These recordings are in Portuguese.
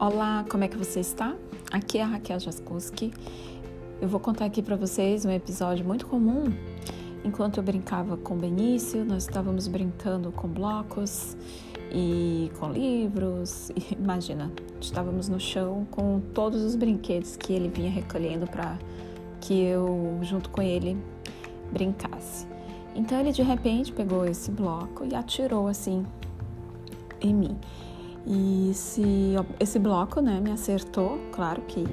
Olá, como é que você está? Aqui é a Raquel Jaskuski. Eu vou contar aqui para vocês um episódio muito comum. Enquanto eu brincava com Benício, nós estávamos brincando com blocos e com livros. E, imagina, estávamos no chão com todos os brinquedos que ele vinha recolhendo para que eu, junto com ele, brincasse. Então ele de repente pegou esse bloco e atirou assim em mim. E esse, esse bloco, né, me acertou, claro que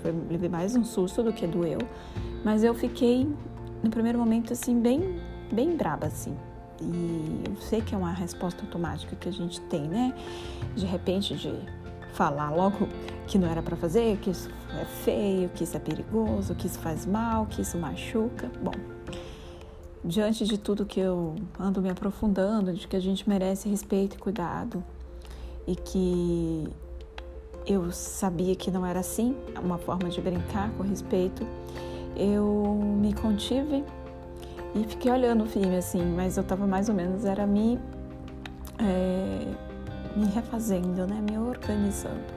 foi, levei mais um susto do que doeu, mas eu fiquei no primeiro momento assim bem, bem braba assim. E eu sei que é uma resposta automática que a gente tem, né? De repente de falar logo que não era para fazer, que isso é feio, que isso é perigoso, que isso faz mal, que isso machuca. Bom, diante de tudo que eu ando me aprofundando, de que a gente merece respeito e cuidado, e que eu sabia que não era assim, uma forma de brincar com respeito, eu me contive e fiquei olhando o filme assim, mas eu estava mais ou menos era me é, me refazendo, né, me organizando.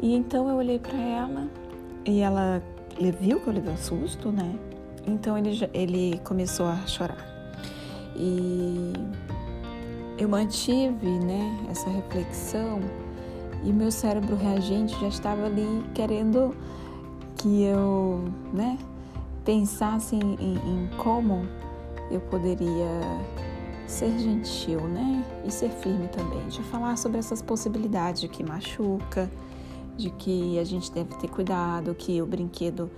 E então eu olhei para ela e ela viu que eu levei um susto, né? Então ele ele começou a chorar. E eu mantive né, essa reflexão e meu cérebro reagente já estava ali querendo que eu né, pensasse em, em como eu poderia ser gentil, né? E ser firme também, de falar sobre essas possibilidades de que machuca, de que a gente deve ter cuidado, que o brinquedo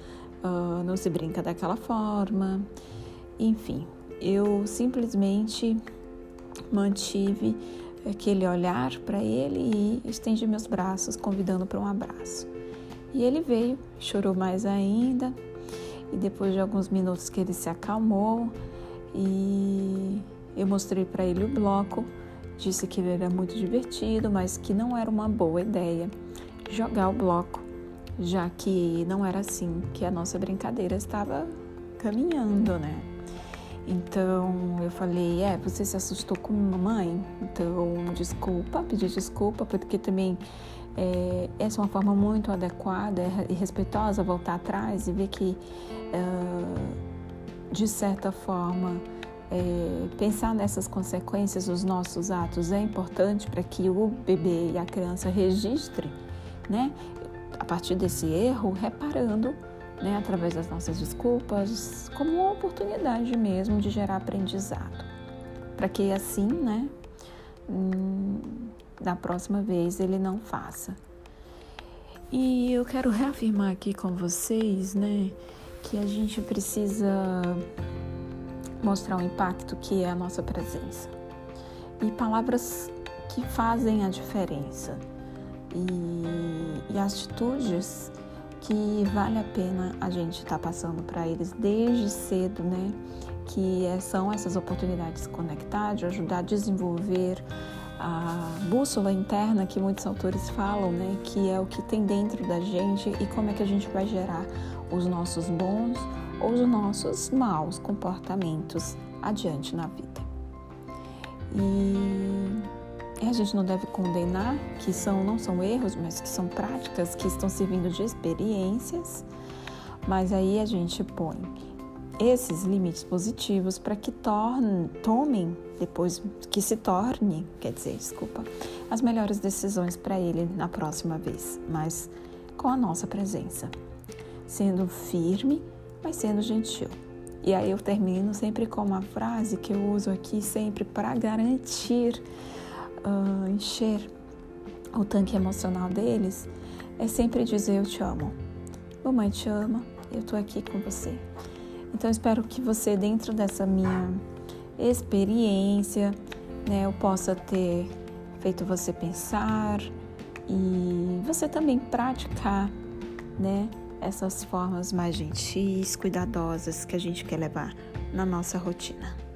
uh, não se brinca daquela forma. Enfim, eu simplesmente mantive aquele olhar para ele e estendi meus braços, convidando para um abraço. E ele veio, chorou mais ainda, e depois de alguns minutos que ele se acalmou, e eu mostrei para ele o bloco, disse que ele era muito divertido, mas que não era uma boa ideia jogar o bloco, já que não era assim que a nossa brincadeira estava caminhando, né? Então eu falei, é, você se assustou com mamãe? Então desculpa, pedi desculpa, porque também é, essa é uma forma muito adequada e respeitosa voltar atrás e ver que, uh, de certa forma, é, pensar nessas consequências dos nossos atos é importante para que o bebê e a criança registre, né? A partir desse erro, reparando né, através das nossas desculpas, como uma oportunidade mesmo de gerar aprendizado. Para que assim, né, hum, da próxima vez ele não faça. E eu quero reafirmar aqui com vocês, né, que a gente precisa mostrar o impacto que é a nossa presença. E palavras que fazem a diferença. E, e atitudes que vale a pena a gente estar tá passando para eles desde cedo, né? Que é, são essas oportunidades de conectar, de ajudar a desenvolver a bússola interna que muitos autores falam, né? Que é o que tem dentro da gente e como é que a gente vai gerar os nossos bons ou os nossos maus comportamentos adiante na vida. E a gente não deve condenar que são não são erros, mas que são práticas que estão servindo de experiências. Mas aí a gente põe esses limites positivos para que torne, tomem depois que se torne, quer dizer, desculpa, as melhores decisões para ele na próxima vez, mas com a nossa presença, sendo firme, mas sendo gentil. E aí eu termino sempre com uma frase que eu uso aqui sempre para garantir uh, encher o tanque emocional deles é sempre dizer eu te amo. Mamãe te ama, eu tô aqui com você. Então espero que você dentro dessa minha experiência, né, eu possa ter feito você pensar e você também praticar, né, essas formas mais gentis, cuidadosas que a gente quer levar na nossa rotina.